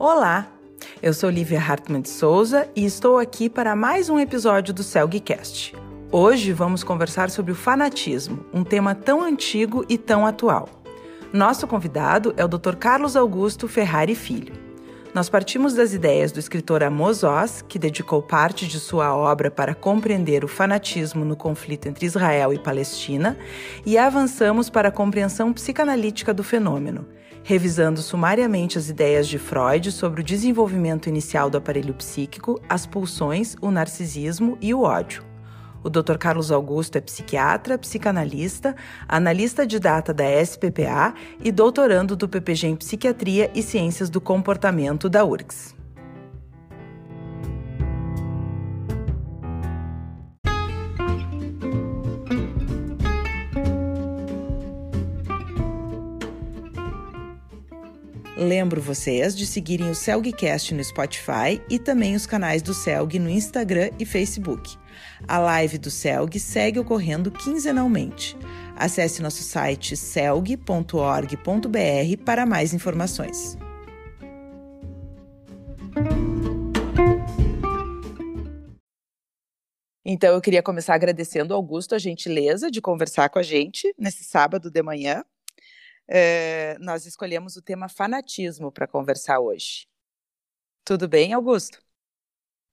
Olá, eu sou Lívia Hartmann de Souza e estou aqui para mais um episódio do CELGcast. Hoje vamos conversar sobre o fanatismo, um tema tão antigo e tão atual. Nosso convidado é o Dr. Carlos Augusto Ferrari Filho. Nós partimos das ideias do escritor Amos Oz, que dedicou parte de sua obra para compreender o fanatismo no conflito entre Israel e Palestina, e avançamos para a compreensão psicanalítica do fenômeno, revisando sumariamente as ideias de Freud sobre o desenvolvimento inicial do aparelho psíquico, as pulsões, o narcisismo e o ódio. O Dr. Carlos Augusto é psiquiatra, psicanalista, analista de data da SPPA e doutorando do PPG em Psiquiatria e Ciências do Comportamento da URGS. Lembro vocês de seguirem o Celgcast no Spotify e também os canais do Celg no Instagram e Facebook. A live do Celg segue ocorrendo quinzenalmente. Acesse nosso site celg.org.br para mais informações. Então, eu queria começar agradecendo ao Augusto a gentileza de conversar com a gente nesse sábado de manhã. É, nós escolhemos o tema fanatismo para conversar hoje. Tudo bem, Augusto?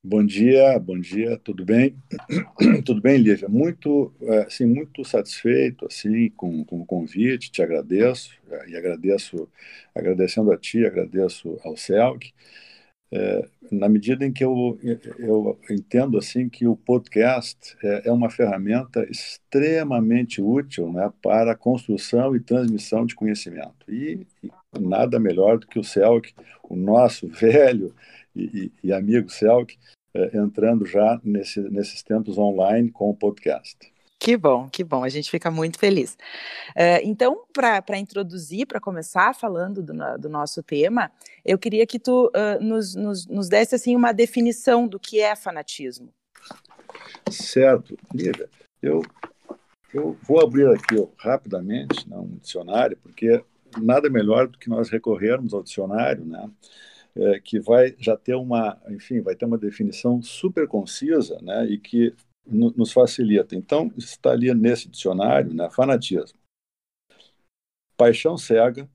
Bom dia, bom dia, tudo bem? tudo bem, Lívia? Muito, é, assim, muito satisfeito assim com, com o convite, te agradeço é, e agradeço, agradecendo a ti, agradeço ao CELG, é, na medida em que eu, eu entendo assim que o podcast é, é uma ferramenta extremamente útil né, para a construção e transmissão de conhecimento e, e nada melhor do que o CELG, o nosso velho e, e, amigo Celk, é, entrando já nesse, nesses tempos online com o podcast. Que bom, que bom, a gente fica muito feliz. Uh, então, para introduzir, para começar falando do, do, nosso tema, eu queria que tu uh, nos, nos, nos desse assim, uma definição do que é fanatismo. Certo, Lívia, eu, eu vou abrir aqui ó, rapidamente né, um dicionário, porque nada melhor do que nós recorrermos ao dicionário, né? é, que vai já ter uma, enfim, vai ter uma definição super concisa, né, e que nos facilita. Então, está ali nesse dicionário, né, fanatismo. Paixão cega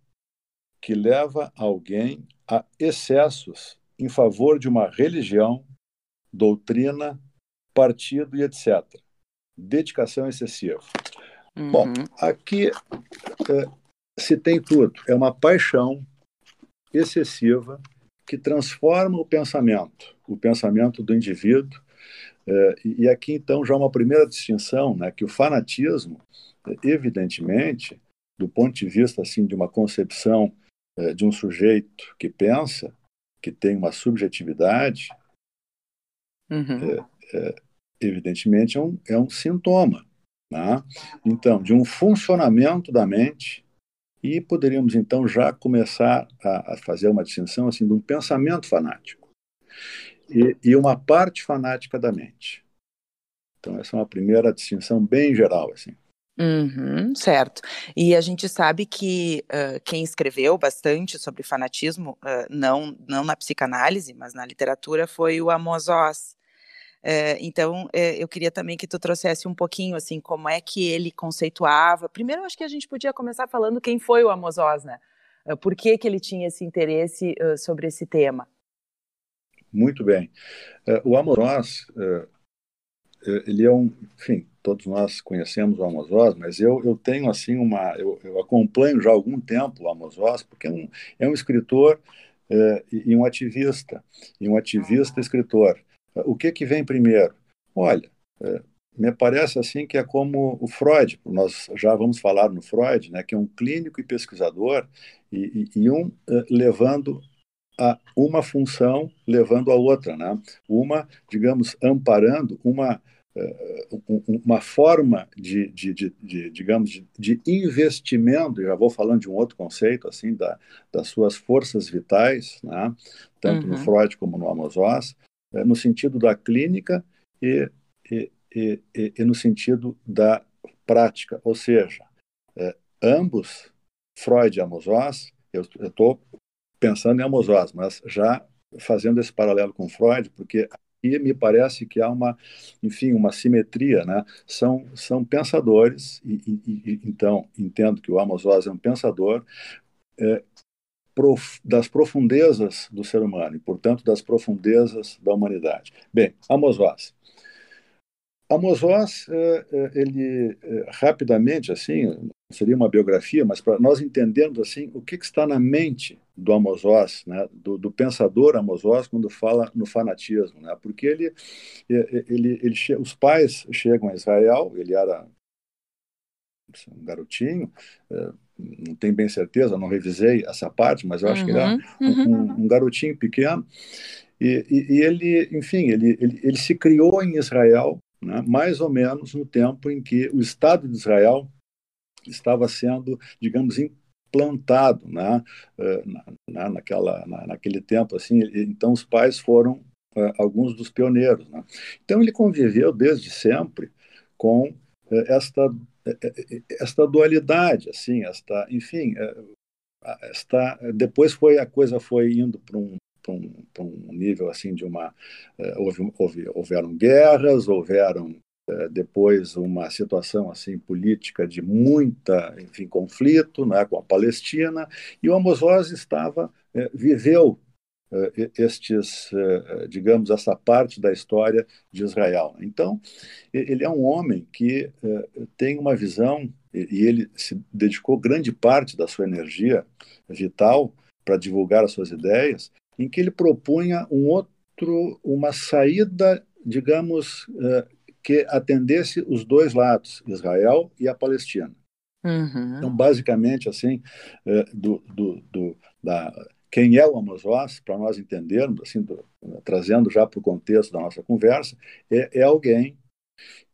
que leva alguém a excessos em favor de uma religião, doutrina, partido e etc. Dedicação excessiva. Uhum. Bom, aqui é, se tem tudo. É uma paixão excessiva que transforma o pensamento, o pensamento do indivíduo. É, e aqui, então, já uma primeira distinção, né, que o fanatismo, evidentemente, do ponto de vista assim de uma concepção é, de um sujeito que pensa, que tem uma subjetividade, uhum. é, é, evidentemente é um, é um sintoma. Né? Então, de um funcionamento da mente e poderíamos, então, já começar a, a fazer uma distinção assim, de um pensamento fanático e, e, uma parte fanática da mente. Então, essa é uma primeira distinção bem geral. Assim. Uhum, certo. E a gente sabe que uh, quem escreveu bastante sobre fanatismo, uh, não, não na psicanálise, mas na literatura, foi o Amos Oz. É, então, é, eu queria também que tu trouxesse um pouquinho, assim, como é que ele conceituava. Primeiro, acho que a gente podia começar falando quem foi o Amos Oz, né? Uh, por que, que ele tinha esse interesse sobre esse tema? Muito bem. Uh, o Amos Oz, ele é um, enfim, todos nós conhecemos o Amos Oz, mas eu, eu tenho, assim, uma, eu, eu acompanho já há algum tempo o Amos Oz, porque é um, é um escritor e um ativista, e um ativista escritor. O que, que vem primeiro? Olha, é, me parece assim que é como o Freud, nós já vamos falar no Freud, né, que é um clínico e pesquisador, e, e, e um é, levando a uma função, levando a outra. Né? Uma, digamos, amparando uma, é, uma forma de, de, de, de digamos, de, de, investimento, já vou falando de um outro conceito, assim, da, das suas forças vitais, né? tanto uhum. no Freud como no Amos Oz, é, no sentido da clínica e, e, e, e, no sentido da prática, ou seja, é, ambos, Freud e Amos Oz, eu estou pensando em Amos Oz, mas já fazendo esse paralelo com Freud, porque aqui me parece que há uma, enfim, uma simetria, né? São são pensadores e, e, e então entendo que o Amos Oz é um pensador é, prof, das profundezas do ser humano e, portanto, das profundezas da humanidade. Bem, Amos Oz. Amos Oz, é, é, ele é, rapidamente, assim, seria uma biografia, mas para nós entendermos assim o que, que, está na mente do Amos Oz, né, do, do, pensador Amos Oz quando fala no fanatismo, né, porque ele, ele, ele, os pais chegam a Israel, ele era um garotinho, não tenho bem certeza, não revisei essa parte, mas eu acho uhum, que ele era uhum. um, um, garotinho pequeno e, e, e ele, enfim, ele, ele, ele se criou em Israel né, mais ou menos no tempo em que o Estado de Israel estava sendo, digamos, implantado, né, eh, na, naquela, na, naquele tempo, assim, então os pais foram uh, alguns dos pioneiros, né? Então ele conviveu desde sempre com uh, esta esta dualidade, assim, esta, enfim, esta depois foi a coisa foi indo para um para um, um, nível assim de uma houve, houve, houveram guerras houveram é, depois uma situação assim política de muita enfim conflito né, com a Palestina e o Amos Oz estava é, viveu estes digamos essa parte da história de Israel. Então ele é um homem que tem uma visão e ele se dedicou grande parte da sua energia vital para divulgar as suas ideias em que ele propunha um outro uma saída digamos que atendesse os dois lados, Israel e a Palestina. Uhum. Então, basicamente, assim, é, do, do, do, da, quem é o Amos Oz, para nós entendermos, assim, do, trazendo já para o contexto da nossa conversa, é, é alguém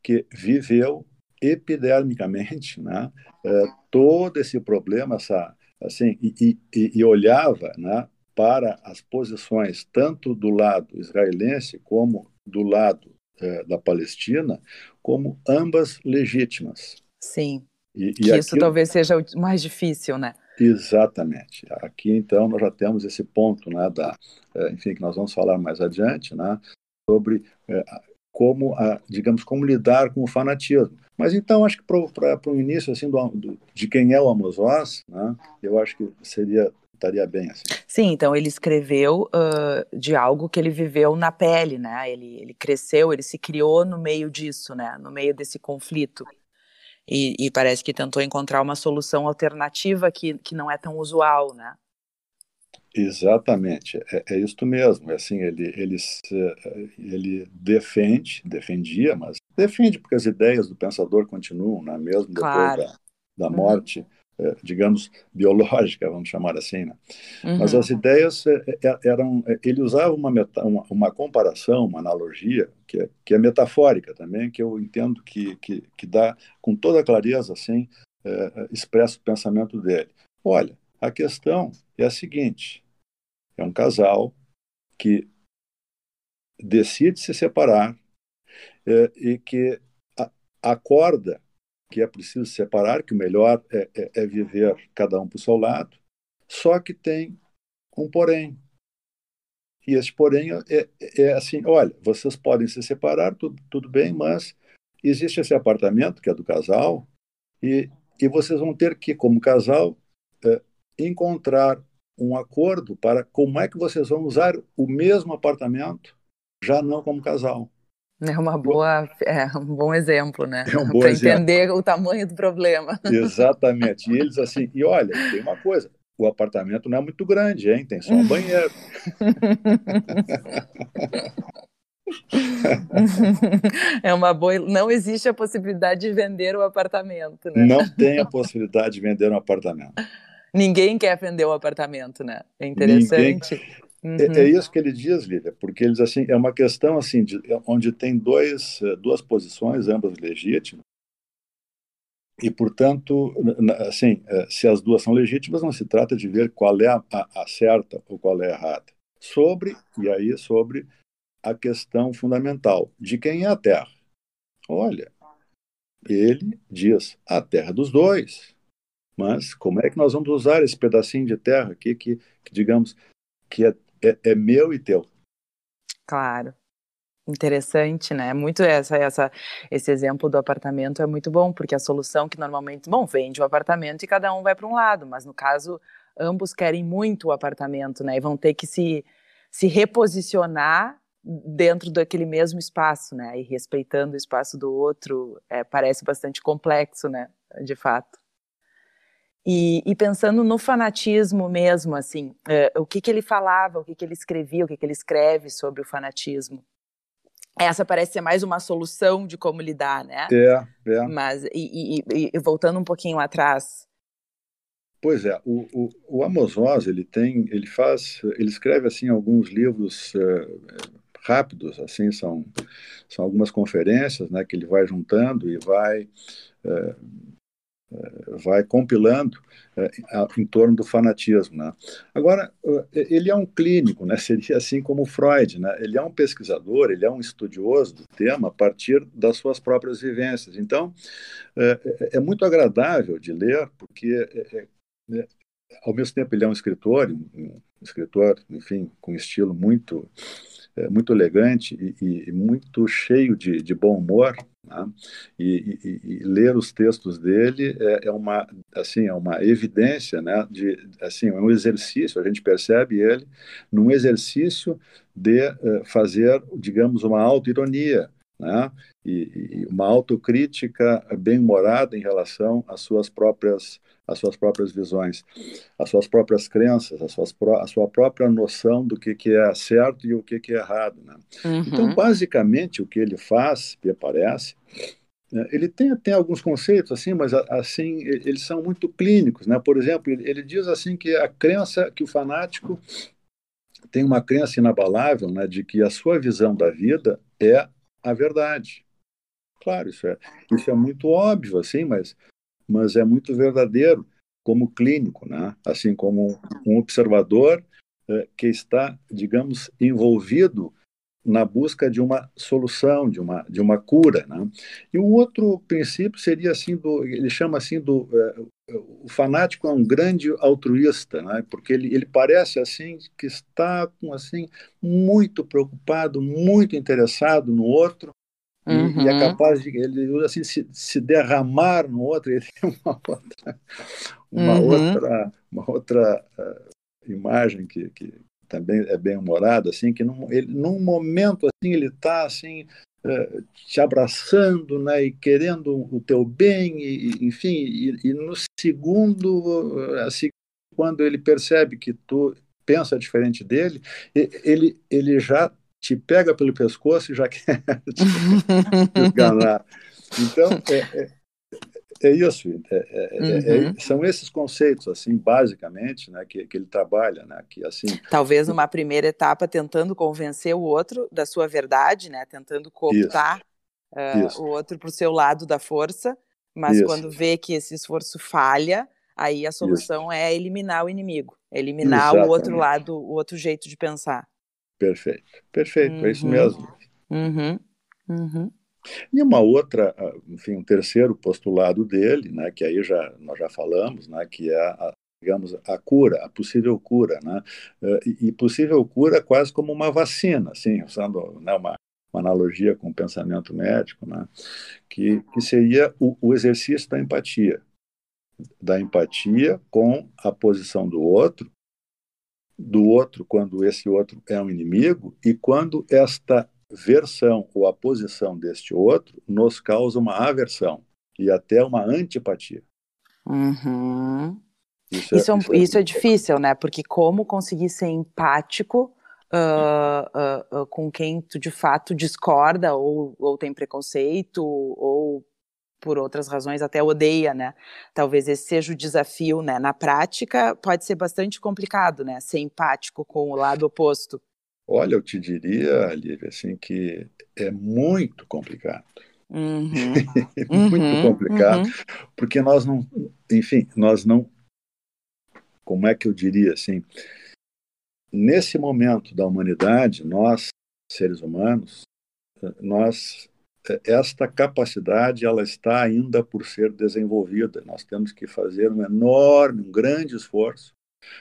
que viveu epidermicamente né, é, todo esse problema, essa, assim, e, e, e olhava né, para as posições tanto do lado israelense como do lado é, da Palestina como ambas legítimas. Sim. E, e que aquilo... isso talvez seja o mais difícil, né? Exatamente. Aqui então nós já temos esse ponto, né, da, é, enfim, que nós vamos falar mais adiante, né, sobre é, como, a, digamos, como lidar com o fanatismo. Mas então acho que para o início assim do, do, de quem é o Amos Oz, né, eu acho que seria estaria bem assim. Sim, então ele escreveu uh, de algo que ele viveu na pele, né? Ele, ele cresceu, ele se criou no meio disso, né? No meio desse conflito. E, e parece que tentou encontrar uma solução alternativa que, que não é tão usual, né? Exatamente, é, é isso mesmo. É assim, ele, ele, ele defende, defendia, mas defende porque as ideias do pensador continuam, né? mesmo depois claro. da, da uhum. morte. Uhum digamos, biológica, vamos chamar assim. Né? Uhum. Mas as ideias é, é, eram. Ele usava uma, meta, uma, uma, comparação, uma analogia, que é, que é metafórica também, que eu entendo que, que, que dá com toda clareza, assim, é, expressa o pensamento dele. Olha, a questão é a seguinte: é um casal que decide se separar é, e que a, acorda que é preciso separar, que o melhor é, é, é viver cada um para o seu lado, só que tem um porém. E esse porém é, é, é assim: olha, vocês podem se separar, tudo, tudo bem, mas existe esse apartamento que é do casal, e, e vocês vão ter que, como casal, é, encontrar um acordo para como é que vocês vão usar o mesmo apartamento, já não como casal. É uma boa, é um bom exemplo, né? É um Para entender o tamanho do problema. Exatamente. E eles assim, e olha, tem uma coisa, o apartamento não é muito grande, hein? Tem só um banheiro. é uma boa. Não existe a possibilidade de vender o apartamento, né? Não tem a possibilidade de vender um apartamento. Ninguém quer vender o apartamento, né? É interessante. Ninguém... Uhum. É, é, isso que ele diz, Lívia, porque eles assim é uma questão assim de, onde tem dois, eh, duas posições, ambas legítimas, e portanto, assim, eh, se as duas são legítimas, não se trata de ver qual é a, a, a certa ou qual é a errada. Sobre e aí sobre a questão fundamental de quem é a Terra. Olha, ele diz a Terra dos dois. Mas como é que nós vamos usar esse pedacinho de terra aqui que, que digamos, que é, é, é meu e teu? Claro. Interessante, né? Muito essa, essa, esse exemplo do apartamento é muito bom, porque a solução que normalmente, bom, vende o apartamento e cada um vai para um lado, mas no caso, ambos querem muito o apartamento, né? E vão ter que se, se reposicionar dentro daquele mesmo espaço, né? E respeitando o espaço do outro, é, parece bastante complexo, né? De fato. E, e, pensando no fanatismo mesmo, assim, é, o que, que ele falava, o que, que ele escrevia, o que, que ele escreve sobre o fanatismo? Essa parece ser mais uma solução de como lidar, né? É, é. Mas, e, e, e voltando um pouquinho atrás. Pois é, o, o, o Amos Oz, ele tem, ele faz, ele escreve, assim, alguns livros uh, rápidos, assim, são, são algumas conferências, né, que ele vai juntando e vai... Uh, vai compilando é, em torno do fanatismo. Né? Agora, ele é um clínico, né? seria assim como Freud, né? ele é um pesquisador, ele é um estudioso do tema a partir das suas próprias vivências. Então, é, muito agradável de ler, porque, é, é, ao mesmo tempo, ele é um escritor, um escritor, enfim, com estilo muito muito elegante e, e, muito cheio de, de bom humor, né? e, e, e, ler os textos dele é, é, uma assim é uma evidência, né? De assim é um exercício. A gente percebe ele num exercício de uh, fazer, digamos, uma autoironia, né? E, e, uma autocrítica bem morada em relação às suas próprias às suas próprias visões, às suas próprias crenças, às suas a sua própria noção do que, que é certo e o que, que é errado. Né? Uhum. Então, basicamente, o que ele faz, me parece, né, ele tem, tem alguns conceitos assim, mas assim eles são muito clínicos, né? Por exemplo, ele, ele diz assim que a crença que o fanático tem uma crença inabalável, né, de que a sua visão da vida é a verdade. Claro, isso é, isso é muito óbvio, assim, mas, mas é muito verdadeiro como clínico, né? assim como um observador eh, que está, digamos, envolvido na busca de uma solução, de uma, de uma cura. Né? E o outro princípio seria assim, do, ele chama assim do eh, o fanático é um grande altruísta, né? porque ele, ele parece assim que está assim muito preocupado, muito interessado no outro uhum. e, é uhum. capaz de ele assim se, se derramar no outro. Ele tem uma outra uma uhum. outra uma outra uh, imagem que, que também é bem humorada assim que num, ele, num momento assim ele está assim uh, te abraçando né e querendo o teu bem e, enfim e, e no segundo assim quando ele percebe que tu pensa diferente dele ele ele já te pega pelo pescoço e já quer te enganar então é, é, é isso, é, é, é, é, uhum. são esses conceitos, assim, basicamente, né, que, que ele trabalha, né, que assim... Talvez numa primeira etapa tentando convencer o outro da sua verdade, né, tentando cooptar uh, o outro para o seu lado da força, mas isso. quando vê que esse esforço falha, aí a solução isso. é eliminar o inimigo, eliminar Exatamente. o outro lado, o outro jeito de pensar. Perfeito, perfeito, uhum. é isso uhum. mesmo. Uhum. Uhum. E uma outra, ah, enfim, um terceiro postulado dele, né, que aí já nós já falamos, né, que é a, digamos a cura, a possível cura, né, eh, e, e possível cura quase como uma vacina, assim, usando né, uma, uma analogia com o pensamento médico, né, que, que seria o, o exercício da empatia, da empatia com a posição do outro, do outro quando esse outro é um inimigo e quando esta versão ou a posição deste outro nos causa uma aversão e até uma antipatia. Uhum. Isso, é, isso, é, isso, é, isso é difícil, né? Porque como conseguir ser empático uh, uh, uh, com quem tu de fato discorda ou, ou tem preconceito ou por outras razões até odeia, né? Talvez esse seja o desafio, né? Na prática pode ser bastante complicado, né? Ser empático com o lado oposto. Olha, eu te diria, Lívia, assim, que é muito complicado. Uhum. muito uhum. complicado, uhum. porque nós não, enfim, nós não, como é que eu diria assim, nesse momento da humanidade, nós, seres humanos, nós esta capacidade ela está ainda por ser desenvolvida. Nós temos que fazer um enorme, um grande esforço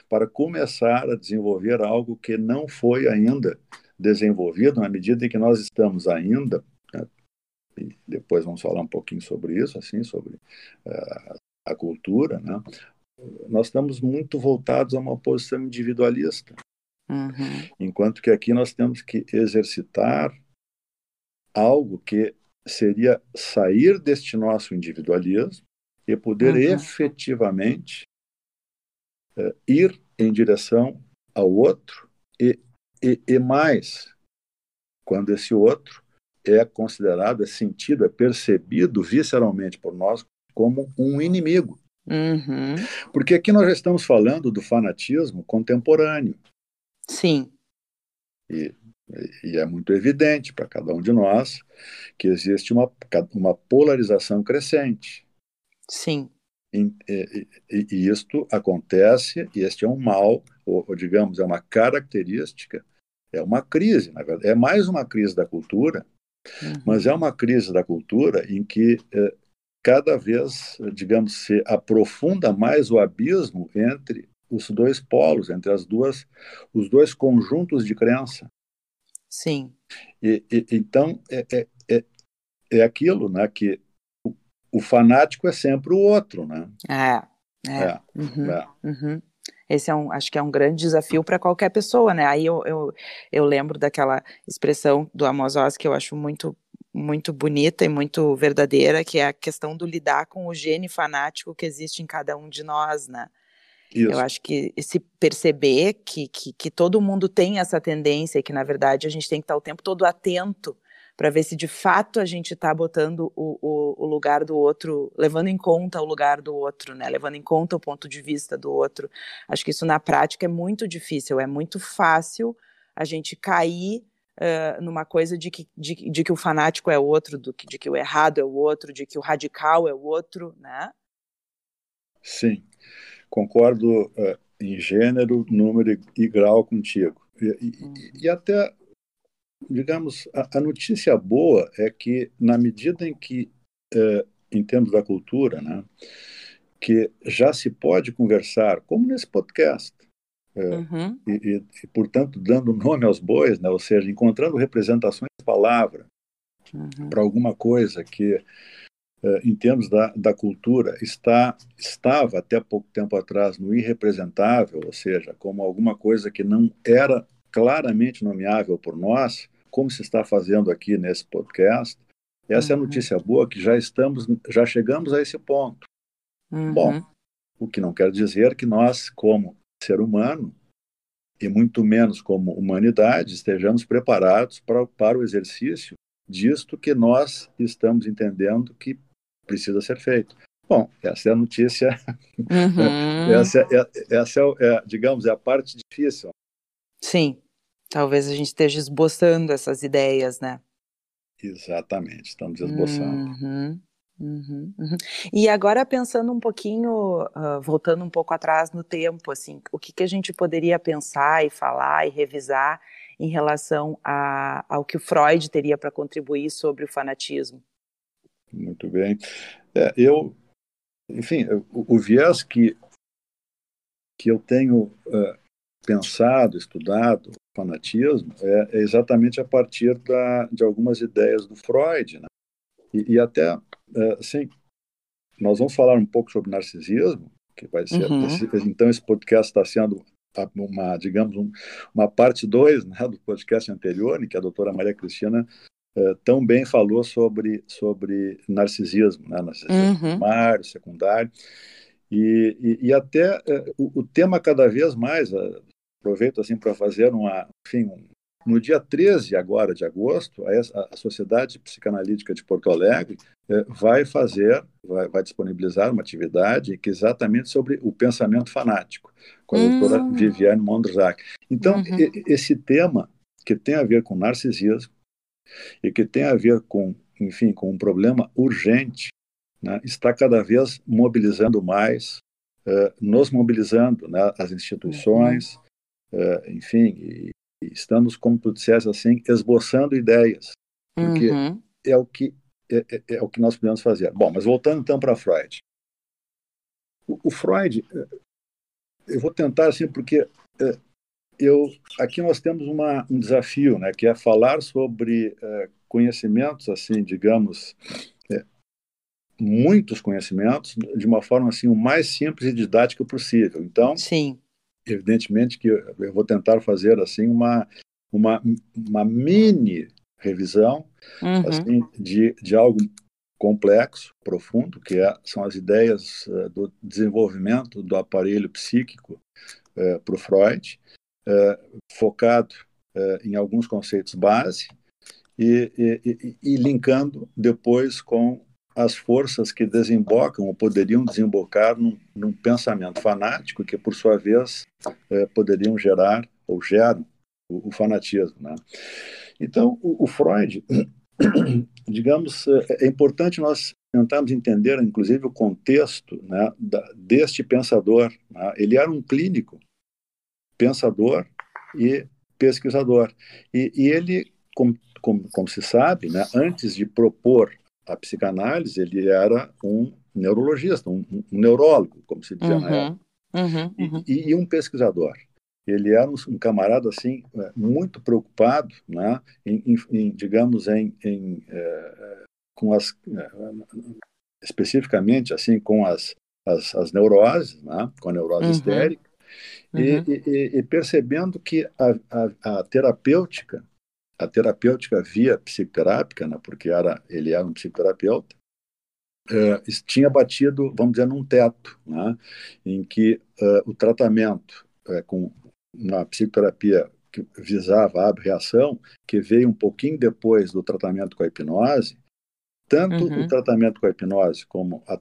para começar a desenvolver algo que não foi ainda desenvolvido, na medida em que nós estamos ainda, né, e depois vamos falar um pouquinho sobre isso, assim, sobre uh, a cultura, né? nós estamos muito voltados a uma posição individualista. Uhum. Enquanto que aqui nós temos que exercitar algo que seria sair deste nosso individualismo e poder uhum. efetivamente uh, ir em direção ao outro e, e, e, mais, quando esse outro é considerado, é sentido, é percebido visceralmente por nós como um inimigo. Uhum. Porque aqui nós já estamos falando do fanatismo contemporâneo. Sim. E, e é muito evidente para cada um de nós que existe uma, uma polarização crescente. Sim. E, e, e, isto acontece, e este é um mal, ou, ou, digamos, é uma característica, é uma crise, na verdade. É mais uma crise da cultura, uhum. mas é uma crise da cultura em que eh, cada vez, digamos, se aprofunda mais o abismo entre os dois polos, entre as duas, os dois conjuntos de crença. Sim. E, e então é, é, é, é aquilo, né, que o, o, fanático é sempre o outro, né? É. É. é, uhum, é. Uhum. Esse é um, acho que é um grande desafio para qualquer pessoa, né? Aí eu, eu, eu lembro daquela expressão do Amos Oz que eu acho muito muito bonita e muito verdadeira, que é a questão do lidar com o gene fanático que existe em cada um de nós, né? Isso. Eu acho que se perceber que, que, que, todo mundo tem essa tendência e que, na verdade, a gente tem que estar o tempo todo atento para ver se de fato a gente está botando o, o, o, lugar do outro, levando em conta o lugar do outro, né? Levando em conta o ponto de vista do outro. Acho que isso na prática é muito difícil, é muito fácil a gente cair uh, numa coisa de que, de, de, que o fanático é outro, do que, de que o errado é o outro, de que o radical é o outro, né? Sim, concordo uh, em gênero, número e grau contigo. E, uhum. e, e até, digamos, a, a, notícia boa é que, na medida em que, uh, em termos da cultura, né, que já se pode conversar, como nesse podcast, é, uhum. e, e, e, portanto, dando nome aos bois, né? ou seja, encontrando representações de palavra uhum. para alguma coisa que, em termos da, da cultura, está, estava até pouco tempo atrás no irrepresentável, ou seja, como alguma coisa que não era claramente nomeável por nós, como se está fazendo aqui nesse podcast. Essa uhum. é a uhum. notícia boa que já estamos, já chegamos a esse ponto. Bom, uhum. o que não quer dizer que nós, como ser humano, e muito menos como humanidade, estejamos preparados para, para o exercício disto que nós estamos entendendo que precisa ser feito. Bom, essa é a notícia, uhum. essa, é, essa é, é, digamos, é a parte difícil. Sim, talvez a gente esteja esboçando essas ideias, né? Exatamente, estamos esboçando. Uhum. Uhum, uhum. E agora pensando um pouquinho, uh, voltando um pouco atrás no tempo, assim, o que, que a gente poderia pensar e falar e revisar em relação a, ao que o Freud teria para contribuir sobre o fanatismo? Muito bem. É, eu, enfim, o, o, viés que, que eu tenho uh, pensado, estudado, fanatismo, é, é, exatamente a partir da, de algumas ideias do Freud, né? e, e até Uh, sim, nós vamos falar um pouco sobre narcisismo, que vai ser. Uhum. Esse, então, esse podcast está sendo uma, digamos, um, uma parte 2 né, do podcast anterior, em que a doutora Maria Cristina uh, tão bem falou sobre, sobre narcisismo, né, narcisismo uhum. primário, secundário, e, e, e até uh, o, o, tema cada vez mais, aproveito assim para fazer uma, enfim, um, no dia 13 agora de agosto, a, a Sociedade Psicanalítica de Porto Alegre vai fazer, vai, vai, disponibilizar uma atividade que é exatamente sobre o pensamento fanático, com a hum. doutora Viviane Mondrzak. Então, uhum. esse tema que tem a ver com narcisismo e que tem a ver com, enfim, com um problema urgente, né, está cada vez mobilizando mais, uh, nos mobilizando, né, as instituições, uhum. uh, enfim, e, estamos, como tu disseste assim, esboçando ideias, porque uhum. é o que é, é, é, o que nós podemos fazer. Bom, mas voltando então para Freud. O, o, Freud, é, eu vou tentar assim, porque é, eu aqui nós temos uma, um desafio, né, que é falar sobre é, conhecimentos, assim, digamos, muitos conhecimentos de uma forma assim o mais simples e didática possível. Então, sim, evidentemente que eu vou tentar fazer assim uma uma, uma mini revisão uhum. assim, de, de algo complexo, profundo, que é, são as ideias uh, do desenvolvimento do aparelho psíquico uh, para o Freud, uh, focado em alguns conceitos base e, e, e, linkando depois com as forças que desembocam ou poderiam desembocar num, num pensamento fanático que, por sua vez, poderiam gerar ou geram o, o fanatismo. Né? Então, o, o Freud, digamos, é importante nós tentarmos entender, inclusive, o contexto né, da, deste pensador. Né? Ele era um clínico, pensador e pesquisador. E, e ele, como, como, como, se sabe, né, antes de propor a psicanálise, ele era um neurologista, um, um neurólogo, como se dizia uhum, na época, uhum, uhum. E, e, um pesquisador ele era um, um camarada assim é, muito preocupado, né, em, em, em digamos, em, em é, com as é, especificamente assim com as as, as neuroses, né, com a neurose uhum. histérica, uhum. E, e, e, percebendo que a, a, a, terapêutica, a terapêutica via psicoterápica, né, porque era ele era um psicoterapeuta, Uh, tinha batido, vamos dizer, num teto, né, em que uh, o tratamento uh, com uma psicoterapia que visava a reação, que veio um pouquinho depois do tratamento com a hipnose, tanto uhum. o tratamento com a hipnose como a,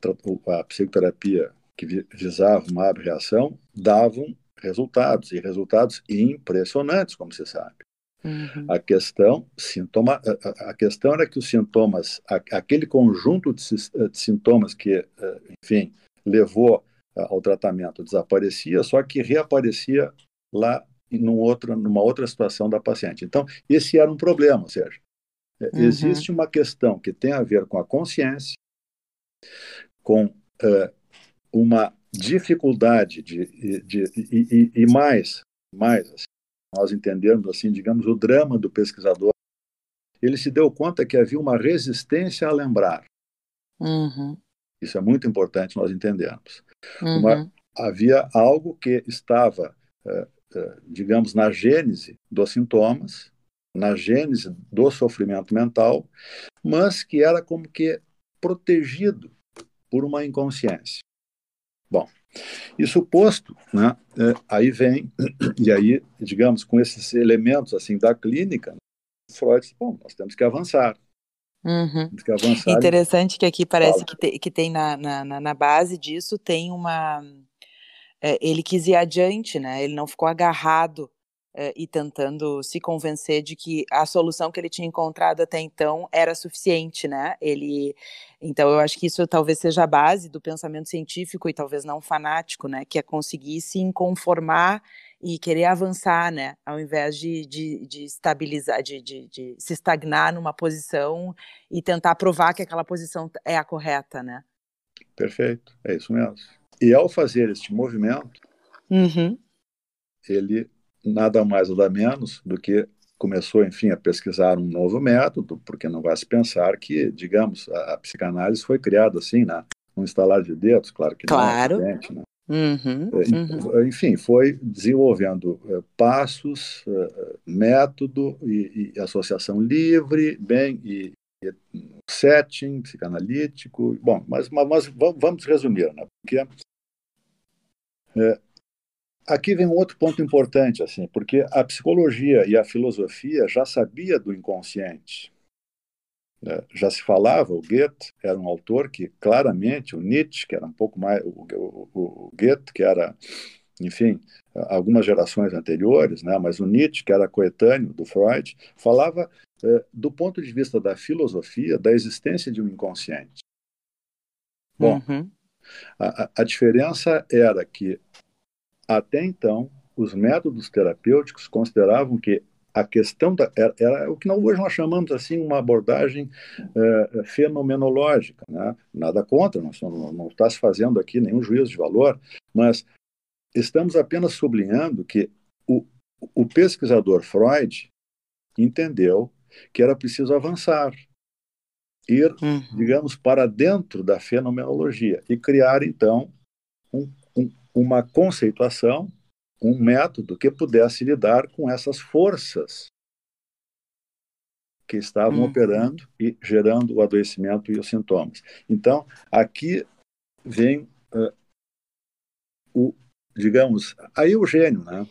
a psicoterapia que visava uma reação davam resultados, e resultados impressionantes, como se sabe. Uhum. A questão sintoma, a, a, questão era que os sintomas, a, aquele conjunto de, de, sintomas que, eh, enfim, levou ao tratamento desaparecia, só que reaparecia lá num outro, numa outra situação da paciente. Então, esse era um problema, ou seja, uhum. existe uma questão que tem a ver com a consciência, com uh, uma dificuldade de, de, e, e, e, mais, mais assim, nós entendemos assim, digamos, o drama do pesquisador. Ele se deu conta que havia uma resistência a lembrar. Uhum. Isso é muito importante nós entendermos. Uhum. Uma, havia algo que estava uh, eh, digamos, na gênese dos sintomas, na gênese do sofrimento mental, mas que era como que protegido por uma inconsciência. Bom, isso posto, né, é, aí vem, e aí, digamos, com esses elementos assim da clínica, Freud disse, bom, nós temos que avançar. Uhum. Temos que avançar. Interessante que aqui parece que, te, que tem na, na, na base disso, tem uma é, ele quis ir adiante, né? Ele não ficou agarrado e tentando se convencer de que a solução que ele tinha encontrado até então era suficiente, né? Ele, então eu acho que isso talvez seja a base do pensamento científico e talvez não fanático, né? Que é conseguir se conformar e querer avançar, né? Ao invés de, de, de estabilizar, de, de, de se estagnar numa posição e tentar provar que aquela posição é a correta, né? Perfeito, é isso mesmo. E ao fazer este movimento, uhum. ele nada mais nada menos do que começou, enfim, a pesquisar um novo método, porque não vai se pensar que, digamos, a, a psicanálise foi criada assim, né? Um instalar de dedos, claro que claro. não é evidente, né? Uhum, uhum. Enfim, foi desenvolvendo uh, passos, uh, método e, e, associação livre, bem, e, setting psicanalítico. Bom, mas, mas vamos resumir, né? Porque é, aqui vem um outro ponto importante, assim, porque a psicologia e a filosofia já sabia do inconsciente. Né? Já se falava, o Goethe era um autor que claramente, o Nietzsche, que era um pouco mais, o, o, o Goethe, que era, enfim, algumas gerações anteriores, né? mas o Nietzsche, que era coetâneo do Freud, falava é, do ponto de vista da filosofia, da existência de um inconsciente. Bom, uhum. a, a diferença era que, até então, os métodos terapêuticos consideravam que a questão da, era, era, o que hoje nós chamamos assim uma abordagem uh, fenomenológica, né? nada contra, não, não, não está se fazendo aqui nenhum juízo de valor, mas estamos apenas sublinhando que o, o pesquisador Freud entendeu que era preciso avançar, ir, uhum. digamos, para dentro da fenomenologia e criar então um, uma conceituação um método que pudesse lidar com essas forças que estavam uhum. operando e gerando o adoecimento e os sintomas. Então, aqui vem uh, o, digamos, aí o gênio, né?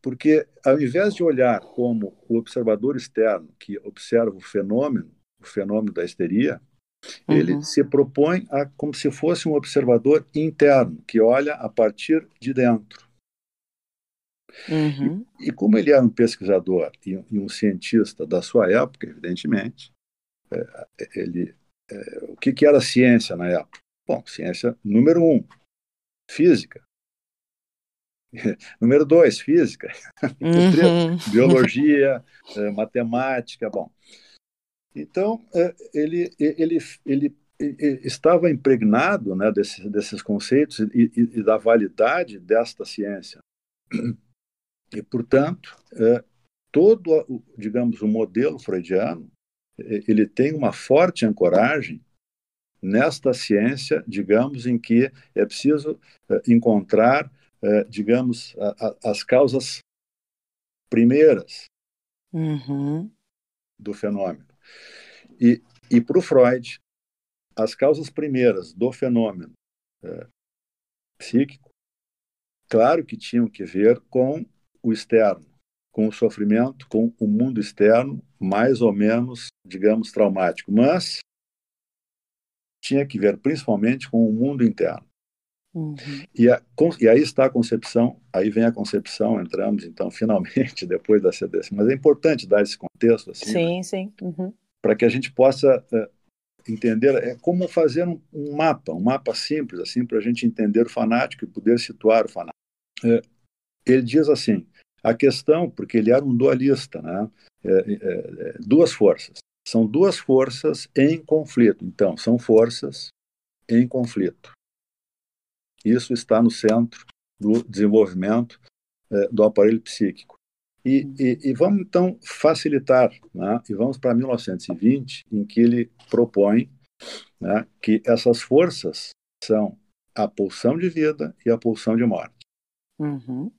Porque ao invés de olhar como o observador externo que observa o fenômeno, o fenômeno da histeria, uhum. ele se propõe a como se fosse um observador interno que olha a partir de dentro. Uhum. E, e, como ele era um pesquisador e, e, um cientista da sua época, evidentemente, é, ele, é, o que, que era ciência na época? Bom, ciência número um, física. número dois, física. Uhum. biologia, é, matemática, bom. Então, é, ele, ele, ele, estava impregnado né, desses, desses conceitos e, e, da validade desta ciência. E, portanto, é, todo, digamos, o modelo freudiano, é, ele tem uma forte ancoragem nesta ciência, digamos, em que é preciso encontrar, digamos, as causas primeiras uhum. do fenômeno. E, e para o Freud, as causas primeiras do fenômeno é, psíquico, claro que tinham que ver com o externo, com o sofrimento, com o mundo externo, mais ou menos, digamos, traumático, mas tinha que ver principalmente com o mundo interno. Uhum. E, a, e, aí está a concepção, aí vem a concepção, entramos então finalmente depois da CDC, mas é importante dar esse contexto assim, sim, né? sim, uhum. para que a gente possa uh, entender, é como fazer um, um, mapa, um mapa simples assim para a gente entender o fanático e poder situar o fanático. Uh, ele diz assim: a questão, porque ele era um dualista, né? É, é, é, duas forças. São duas forças em conflito. Então, são forças em conflito. Isso está no centro do desenvolvimento é, do aparelho psíquico. E, e, e, vamos então facilitar, né? e vamos para 1920, em que ele propõe né, que essas forças são a pulsão de vida e a pulsão de morte. Uhum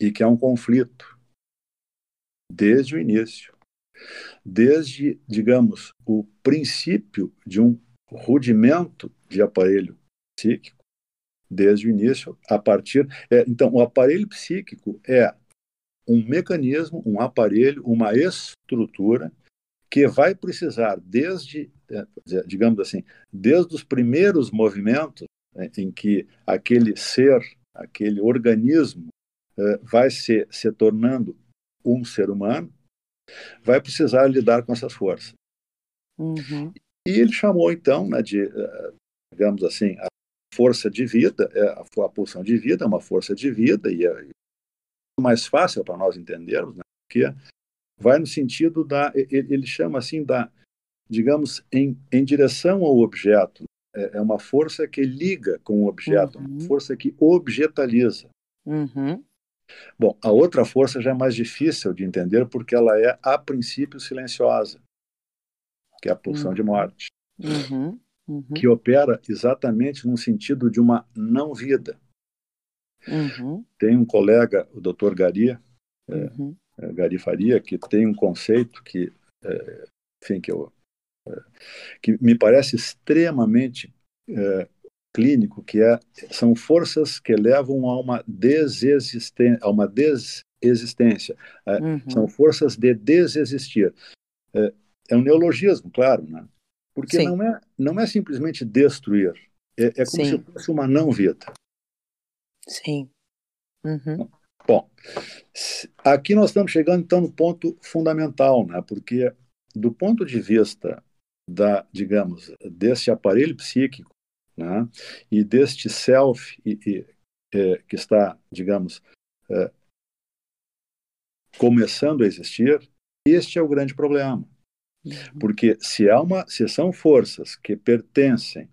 e que é um conflito desde o início, desde, digamos, o princípio de um rudimento de aparelho psíquico, desde o início, a partir. É, então, o aparelho psíquico é um mecanismo, um aparelho, uma estrutura que vai precisar, desde, é, digamos assim, desde os primeiros movimentos é, em que aquele ser, aquele organismo eh, vai se, se tornando um ser humano, vai precisar lidar com essas forças. Uhum. E ele chamou, então, né, de, eh, digamos assim, a força de vida, é, a pulsão de vida é uma força de vida, e é mais fácil para nós entendermos, né, porque vai no sentido da, ele chama assim da, digamos, em, em direção ao objeto, é, é uma força que liga com o objeto, uhum. uma força que objetaliza. Uhum. Bom, a outra força já é mais difícil de entender porque ela é, a princípio, silenciosa, que é a pulsão uhum. de morte, uhum. Uhum. que opera exatamente no sentido de uma não-vida. Uhum. Tem um colega, o Dr. Gari, é, uhum. é, Gari Faria, que tem um conceito que, é, enfim, que, eu, é, que me parece extremamente é, clínico, que é, são forças que levam a uma desexistência, a uma desexistência. É, uhum. São forças de desexistir. É, é, um neologismo, claro, né? Porque não é, não é simplesmente destruir. É, é como Sim. se fosse uma não-vida. Sim. Uhum. Bom, aqui nós estamos chegando então no ponto fundamental, né? Porque do ponto de vista da, digamos, desse aparelho psíquico né? e deste self e, e, é, que está, digamos, é, começando a existir, este é o grande problema. Uhum. Porque se, há uma, se são forças que pertencem,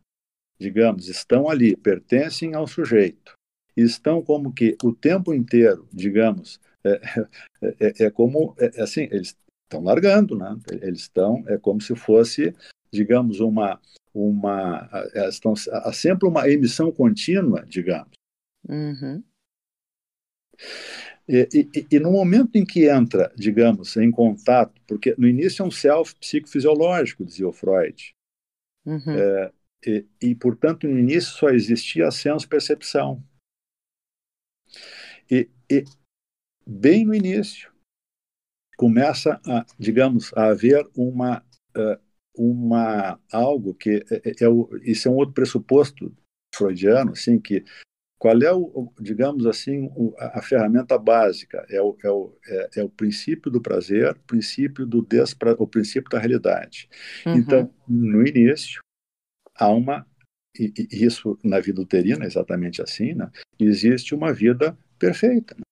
digamos, estão ali, pertencem ao sujeito, estão como que o tempo inteiro, digamos, é, é, é, é como, é, é, assim, eles estão largando, né? Eles estão, é como se fosse, digamos, uma, uma, estão, há sempre uma emissão contínua, digamos. Uhum. E, e, e, no momento em que entra, digamos, em contato, porque no início é um self psicofisiológico, dizia o Freud, uhum. é, e, e, portanto, no início só existia a senso-percepção. E, e, bem no início, começa a, digamos, a haver uma, uh, uma algo que é, é, é, o, isso é um outro pressuposto freudiano, assim, que qual é o, digamos assim, a, ferramenta básica? É o, é, o, é, é o princípio do prazer, o princípio do despra, o princípio da realidade. Uhum. Então, no início, há uma e, e, isso na vida uterina é exatamente assim, né? Existe uma vida perfeita, né?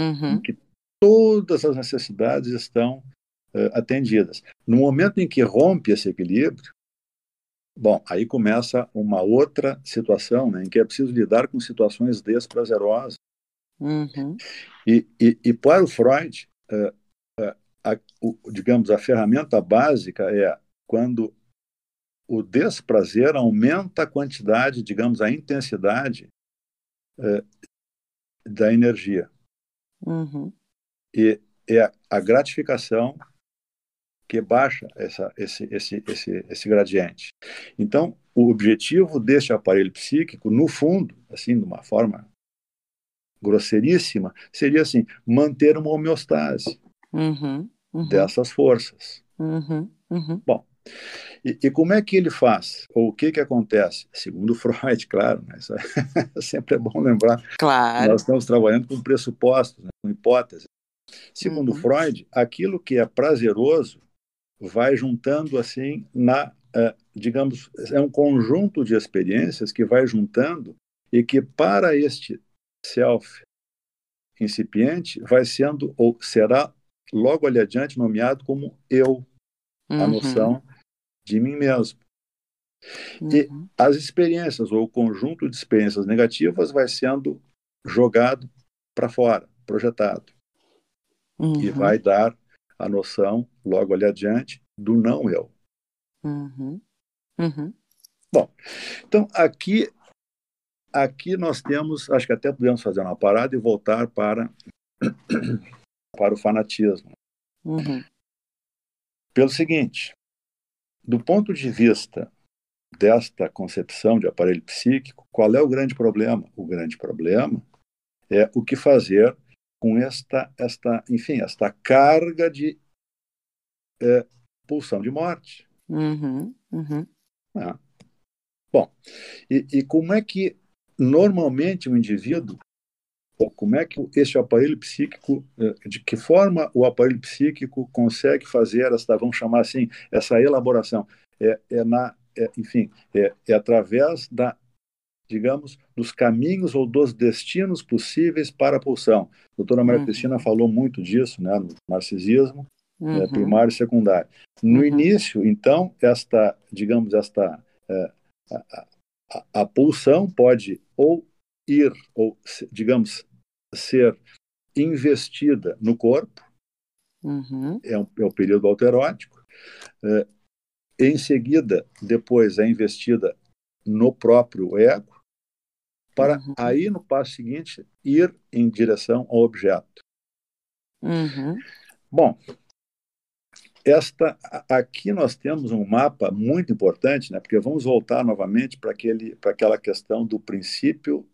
uhum. em que todas as necessidades estão uh, atendidas. No momento em que rompe esse equilíbrio, Bom, aí começa uma outra situação, né, em que é preciso lidar com situações desprazerosas. Uhum. E, e, e, para o Freud, uh, uh, a, o, digamos, a ferramenta básica é quando o desprazer aumenta a quantidade, digamos, a intensidade uh, da energia. Uhum. E é a gratificação que baixa essa, esse, esse, esse, esse gradiente. Então, o objetivo deste aparelho psíquico, no fundo, assim, de uma forma grosseiríssima, seria assim, manter uma homeostase uhum, uhum. dessas forças. Uhum, uhum. Bom, e, e, como é que ele faz? Ou o que que acontece? Segundo Freud, claro, mas sempre é bom lembrar. Claro. Nós estamos trabalhando com pressupostos, né, com hipóteses. Segundo uhum. Freud, aquilo que é prazeroso vai juntando assim na uh, digamos é um conjunto de experiências que vai juntando e que para este self incipiente vai sendo ou será logo ali adiante nomeado como eu uhum. a noção de mim mesmo uhum. e as experiências ou o conjunto de experiências negativas vai sendo jogado para fora projetado uhum. e vai dar a noção, logo ali adiante, do não eu. Uhum. Uhum. Bom, então aqui, aqui nós temos, acho que até podemos fazer uma parada e voltar para, para o fanatismo. Uhum. Pelo seguinte, do ponto de vista desta concepção de aparelho psíquico, qual é o grande problema? O grande problema é o que fazer com esta, esta, enfim, esta carga de é, pulsão de morte. Uhum, uhum. Ah. Bom, e, e, como é que normalmente o indivíduo, ou como é que este aparelho psíquico, é, de que forma o aparelho psíquico consegue fazer esta, vamos chamar assim, essa elaboração? É, é na, é, enfim, é, é através da digamos, dos caminhos ou dos destinos possíveis para a pulsão. A doutora Maria uhum. Cristina falou muito disso, né, no narcisismo, é, uhum. é, primário e secundário. No uhum. início, então, esta, digamos, esta, é, a, a, a, pulsão pode ou ir, ou, digamos, ser investida no corpo, uhum. é, um, é o período alterótico, é, em seguida, depois é investida no próprio ego, para uhum. aí no passo seguinte ir em direção ao objeto. Uhum. Bom, esta aqui nós temos um mapa muito importante, né? Porque vamos voltar novamente para aquele para aquela questão do princípio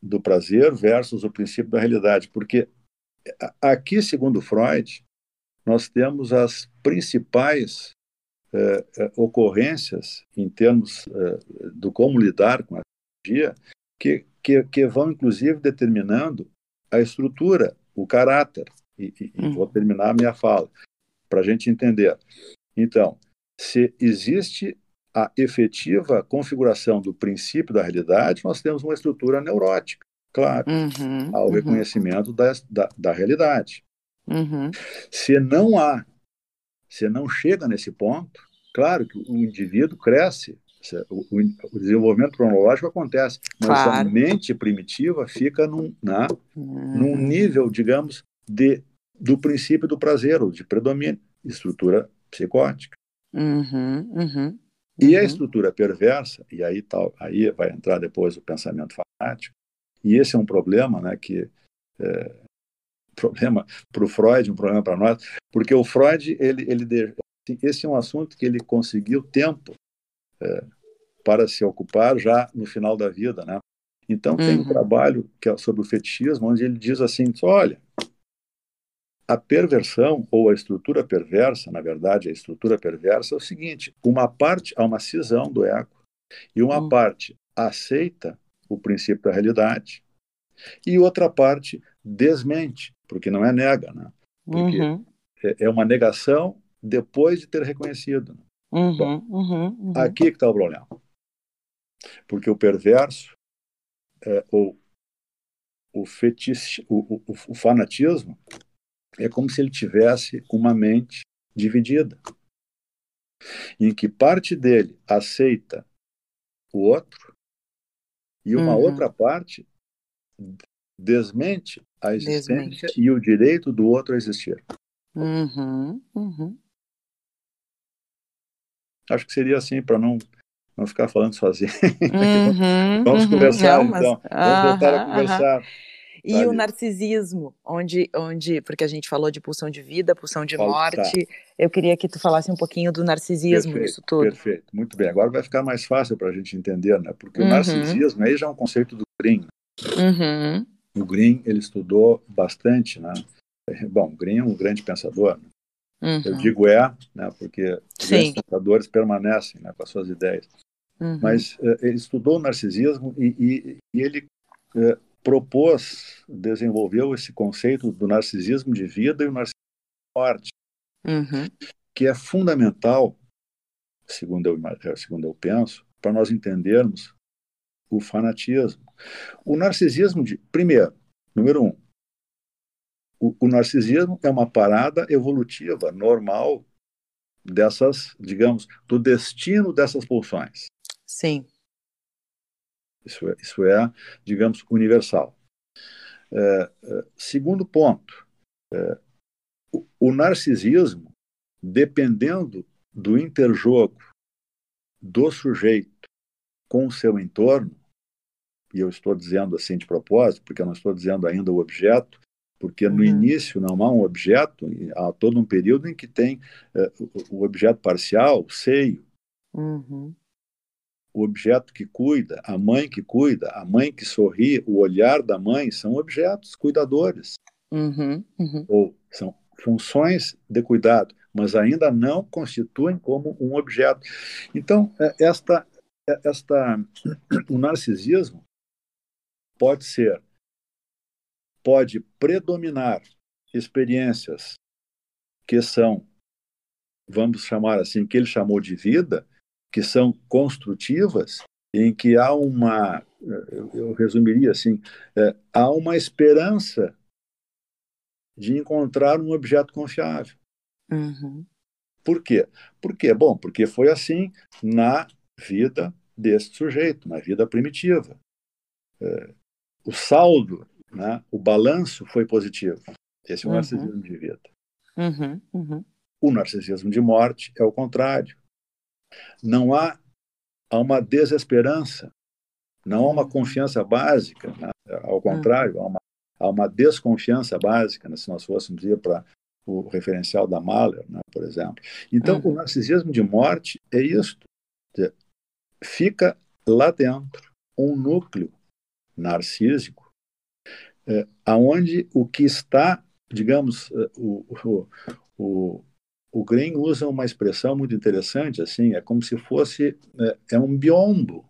do prazer versus o princípio da realidade, porque aqui, segundo Freud, nós temos as principais eh, ocorrências em termos eh, do como lidar com a energia que, que, que vão, inclusive, determinando a estrutura, o caráter. E, e, e vou terminar a minha fala, para a gente entender. Então, se existe a efetiva configuração do princípio da realidade, nós temos uma estrutura neurótica, claro, uhum, ao uhum. reconhecimento da, da, da, realidade. Uhum. Se não há, se não chega nesse ponto, claro que o indivíduo cresce, o, o desenvolvimento cronológico acontece, mas claro. a mente primitiva fica num, né, uhum. num nível, digamos, de, do princípio do prazer, ou de predomínio, estrutura psicótica. Uhum, uhum, e a uhum. estrutura perversa, e aí, tal, aí vai entrar depois o pensamento fanático, e esse é um problema né, que é, problema para o Freud, um problema para nós, porque o Freud, ele, ele assim, esse é um assunto que ele conseguiu tempo é, para se ocupar já no final da vida, né? Então uhum. tem um uhum. trabalho que é sobre o fetichismo, onde ele diz assim, olha, a perversão ou a estrutura perversa, na verdade, a estrutura perversa é o seguinte: uma parte há uma cisão do ego e uma uhum. parte aceita o princípio da realidade e outra parte desmente, porque não é nega, né? Porque uhum. é, é uma negação depois de ter reconhecido. Né? Uhum, Bom, uhum, uhum. aqui que está o problema. Porque o perverso, é, ou o, fetiche, o, o, o fanatismo, é como se ele tivesse uma mente dividida, em que parte dele aceita o outro e uma uhum. outra parte desmente a existência desmente. e o direito do outro a existir. Uhum, uhum. Acho que seria assim para não não ficar falando sozinho. Uhum, vamos uhum. conversar não, mas... então. Vamos voltar a conversar. E o narcisismo, onde, onde, porque a gente falou de pulsão de vida, pulsão de morte, tá. eu queria que tu falasse um pouquinho do narcisismo perfeito, tudo. Perfeito, muito bem. Agora vai ficar mais fácil para a gente entender, né? Porque uhum. o narcisismo aí já é um conceito do Green. Uhum. O Green, ele estudou bastante, né? Bom, o Green é um grande pensador. Né? Uhum. Eu digo é, né? Porque os grandes pensadores permanecem né, com as suas ideias. Uhum. Mas uh, ele estudou o narcisismo e, e, e ele uh, propôs, desenvolveu esse conceito do narcisismo de vida e o narcisismo de morte, uhum. que é fundamental, segundo eu, eh, segundo eu penso, para nós entendermos o fanatismo. O narcisismo de, primeiro, número um, o, o narcisismo é uma parada evolutiva normal dessas, digamos, do destino dessas pulsões. Sim. Isso é, isso é digamos, universal. É, é, segundo ponto, é, o, o narcisismo, dependendo do interjogo do sujeito com o seu entorno, e eu estou dizendo assim de propósito, porque eu não estou dizendo ainda o objeto, porque no uhum. início não há um objeto, há todo um período em que tem uh, o objeto parcial, o seio, uhum o objeto que cuida, a mãe que cuida, a mãe que sorri, o olhar da mãe são objetos cuidadores. Uhum, uhum. Ou são funções de cuidado, mas ainda não constituem como um objeto. Então, é, esta, é, esta, o narcisismo pode ser, pode predominar experiências que são, vamos chamar assim, que ele chamou de vida, que são construtivas, em que há uma, eu resumiria assim, é, há uma esperança de encontrar um objeto confiável. Uhum. Por quê? Por quê? Bom, porque foi assim na vida desse sujeito, na vida primitiva. É, o saldo, né, o balanço foi positivo. Esse é o uhum. narcisismo de vida. Uhum. uhum. O narcisismo de morte é o contrário. Não há, há uma desesperança, não há uma confiança básica, né? ao contrário, há uma, há uma desconfiança básica, né? se nós fôssemos ir para o referencial da Mahler, né? por exemplo. Então, uhum. o narcisismo de morte é isto. Fica lá dentro um núcleo narcísico, é, aonde o que está, digamos, é, o, o, o, o Green usa uma expressão muito interessante, assim, é como se fosse é, é um biombo.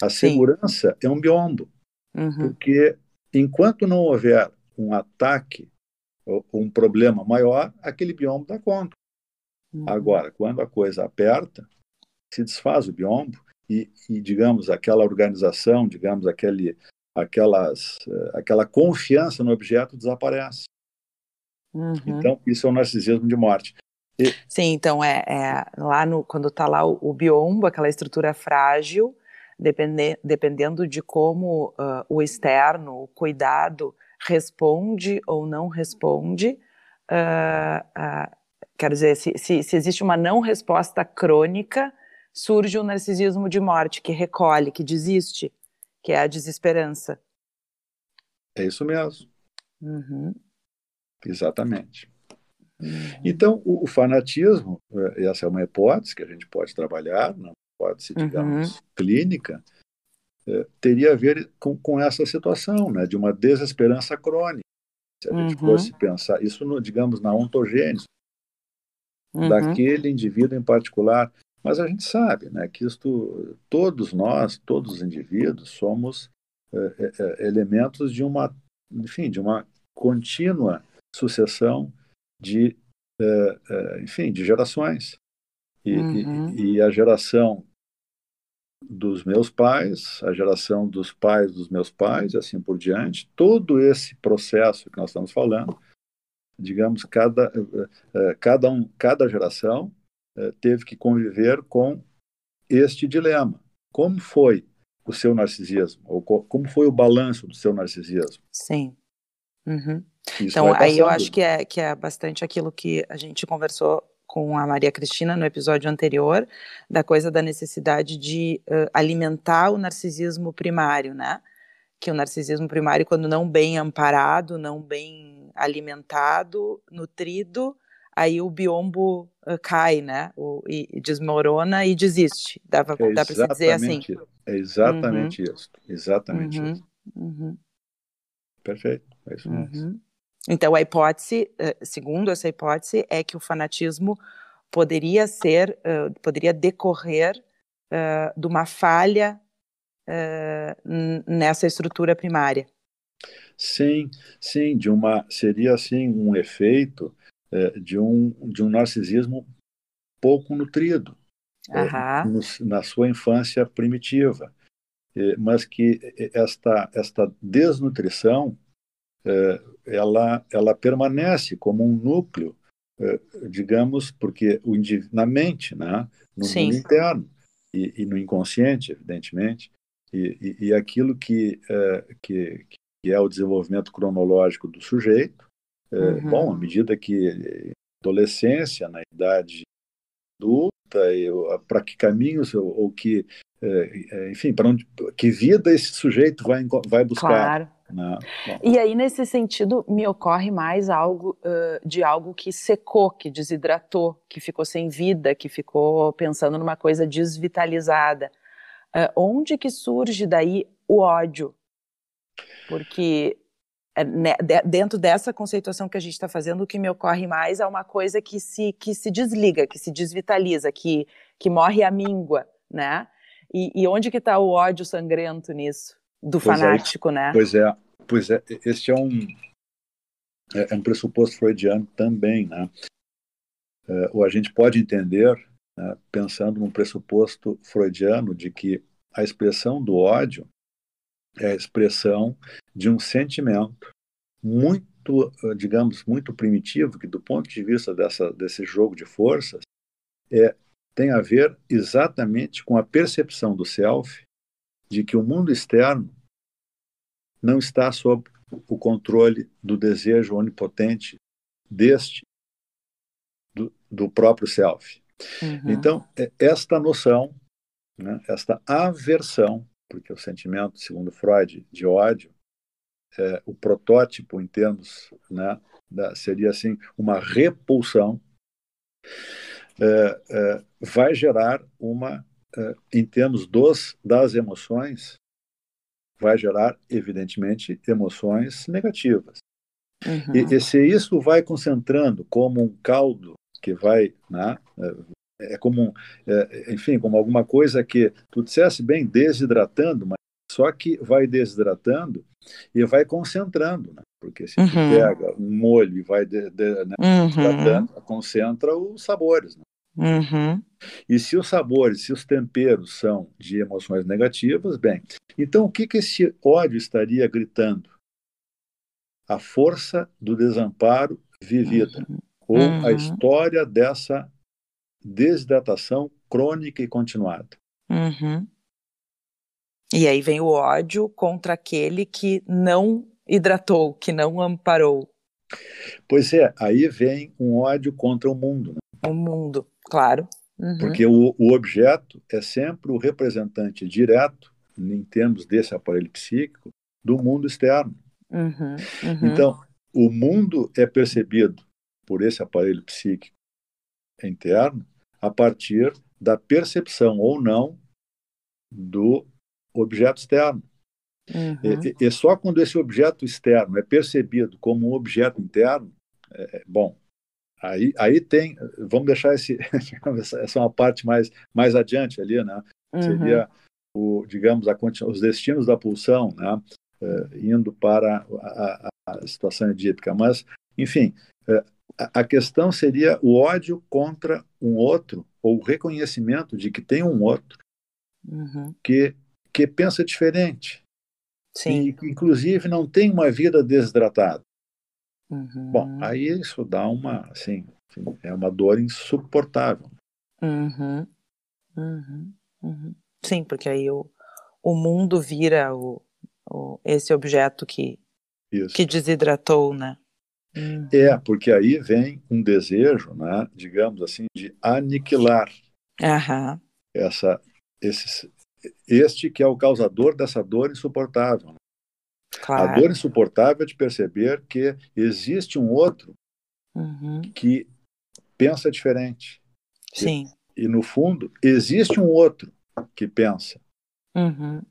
A Sim. segurança é um biombo, uhum. porque enquanto não houver um ataque ou um problema maior, aquele biombo dá conta. Uhum. Agora, quando a coisa aperta, se desfaz o biombo e, e digamos, aquela organização, digamos, aquele, aquelas, aquela confiança no objeto desaparece. Uhum. Então, isso é o narcisismo de morte. E... Sim, então é, é, lá no quando está lá o, o, biombo, aquela estrutura frágil, depende, dependendo de como uh, o externo, o cuidado, responde ou não responde, uh, uh, quer dizer, se, se, se, existe uma não resposta crônica, surge o narcisismo de morte, que recolhe, que desiste, que é a desesperança. É isso mesmo. Uhum. Exatamente. Uhum. Então, o, o, fanatismo, é, essa é uma hipótese que a gente pode trabalhar, uma hipótese, digamos, uhum. clínica, é, teria a ver com, com essa situação, né, de uma desesperança crônica. Se a gente uhum. fosse pensar, isso, no, digamos, na ontogênese uhum. daquele indivíduo em particular. Mas a gente sabe né, que isto, todos nós, todos os indivíduos, somos é, é, é elementos de uma, enfim, de uma contínua sucessão de, uh, enfim, de gerações. E, uhum. e, e, a geração dos meus pais, a geração dos pais dos meus pais, e assim por diante, todo esse processo que nós estamos falando, digamos, cada, cada, um, cada geração teve que conviver com este dilema. Como foi o seu narcisismo? Ou como foi o balanço do seu narcisismo? Sim. Uhum. Então, aí eu acho que é, que é bastante aquilo que a gente conversou com a Maria Cristina no episódio anterior, da coisa da necessidade de uh, alimentar o narcisismo primário, né? Que o narcisismo primário, quando não bem amparado, não bem alimentado, nutrido, aí o biombo uh, cai, né? O, e, desmorona e desiste. Dá, é dá para se dizer assim. É exatamente uhum. isso. Exatamente uhum. isso. Uhum. Perfeito. É isso mesmo. Uhum. Então, a hipótese, eh, segundo essa hipótese, é que o fanatismo poderia ser, uh, poderia decorrer uh, de uma falha uh, nessa estrutura primária. Sim, sim, de uma seria assim um efeito de um de um narcisismo pouco nutrido no, na sua infância primitiva, mas que esta esta desnutrição é, ela, ela permanece como um núcleo, é, digamos, porque o na mente, né? no Sim. mundo interno e, e, no inconsciente, evidentemente, e, e, e aquilo que, é, que, que, é o desenvolvimento cronológico do sujeito, uhum. bom, à medida que adolescência, na idade adulta, para que caminhos ou, ou que, enfim, para onde, que vida esse sujeito vai, vai buscar. Claro não, E aí, nesse sentido, me ocorre mais algo uh, de algo que secou, que desidratou, que ficou sem vida, que ficou pensando numa coisa desvitalizada. Uh, onde que surge daí o ódio? Porque né, dentro dessa conceituação que a gente está fazendo, o que me ocorre mais é uma coisa que se, que se desliga, que se desvitaliza, que, que morre a míngua, né? E, e onde que está o ódio sangrento nisso? do pois é, fanático, é, né? Pois é, pois é, este é um é, é um pressuposto freudiano também, né? É, ou a gente pode entender, né, pensando num pressuposto freudiano de que a expressão do ódio é a expressão de um sentimento muito, digamos, muito primitivo, que do ponto de vista dessa, desse jogo de forças, é, tem a ver exatamente com a percepção do self de que o mundo externo não está sob o controle do desejo onipotente deste, do, do próprio self. Uhum. Então, é, esta noção, né, esta aversão, porque o sentimento, segundo Freud, de ódio, é, o protótipo em termos, né, da, seria assim, uma repulsão, é, é, vai gerar uma eh, em termos dos, das emoções, vai gerar, evidentemente, emoções negativas. Uhum. E, e, se isso vai concentrando como um caldo que vai, né, é, como, é, enfim, como alguma coisa que tu dissesse bem, desidratando, mas só que vai desidratando e vai concentrando, né? porque se uhum. tu pega um molho e vai de, de, né, uhum. concentra os sabores. Né? Uhum. E se os sabores, se os temperos são de emoções negativas, bem, então o que, que esse ódio estaria gritando? A força do desamparo vivida, uhum. ou uhum. a história dessa desidratação crônica e continuada. Uhum. E aí vem o ódio contra aquele que não hidratou, que não amparou. Pois é, aí vem um ódio contra o mundo. Né? O mundo, claro. Uhum. Porque o, o objeto é sempre o representante direto, em termos desse aparelho psíquico, do mundo externo. Uhum. Uhum. Então, o mundo é percebido por esse aparelho psíquico interno a partir da percepção ou não do objeto externo. Uhum. E, e, só quando esse objeto externo é percebido como um objeto interno, é, é bom, aí, aí tem, vamos deixar esse, essa é uma parte mais, mais adiante ali, né? Uhum. Seria, o, digamos, a, os destinos da pulsão, né? Uh, indo para a, a, a, situação edípica. Mas, enfim, uh, a, questão seria o ódio contra um outro, ou o reconhecimento de que tem um outro uhum. que, que pensa diferente, Sim. E, inclusive, não tem uma vida desidratada. Uhum. Bom, aí isso dá uma, assim, é uma dor insuportável. Uhum. Uhum. Uhum. Sim, porque aí o, o mundo vira o, o, esse objeto que, isso. que desidratou, né? Uhum. É, porque aí vem um desejo, né, digamos assim, de aniquilar essa, esses, este que é o causador dessa dor insuportável. Claro. A dor insuportável é de perceber que existe um outro uhum. que pensa diferente. Sim. E, e, no fundo, existe um outro que pensa. Uhum.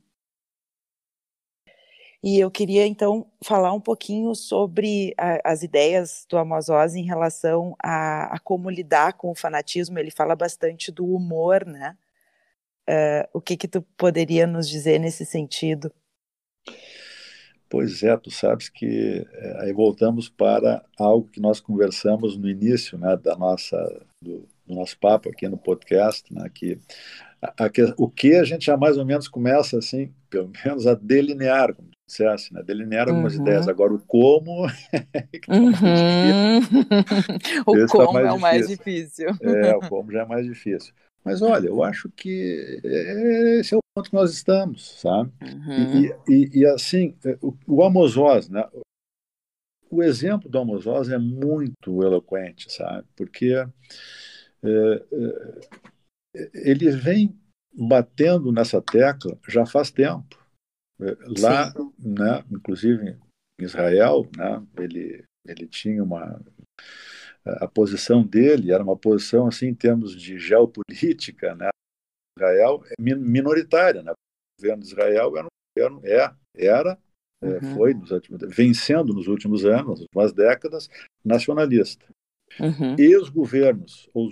E eu queria então falar um pouquinho sobre a, as ideias do Oz em relação a, a, como lidar com o fanatismo. Ele fala bastante do humor, né? Uh, o que que tu poderia nos dizer nesse sentido? Pois é, tu sabes que é, aí voltamos para algo que nós conversamos no início, né, da nossa do, do nosso papo aqui no podcast, né, que, o que a gente já mais ou menos começa assim, pelo menos a delinear, como dissesse, né, delinear algumas uhum. ideias. Agora o como é tá uhum. o tá como tá é o mais difícil. É, o como já é mais difícil. Mas olha, eu acho que esse é o ponto que nós estamos, sabe? Uhum. E, e, e, assim, o, o Oz, né? O exemplo do Amos Oz é muito eloquente, sabe? Porque é, é, ele vem batendo nessa tecla já faz tempo. É, lá, né, inclusive em Israel, né, ele, ele tinha uma a posição dele era uma posição assim em termos de geopolítica, né? Israel é minoritária, né? O governo de Israel era, um governo, é, era, é, uhum. foi nos últimos, vencendo nos últimos anos, nas últimas décadas, nacionalista. Uhum. E os governos, ou,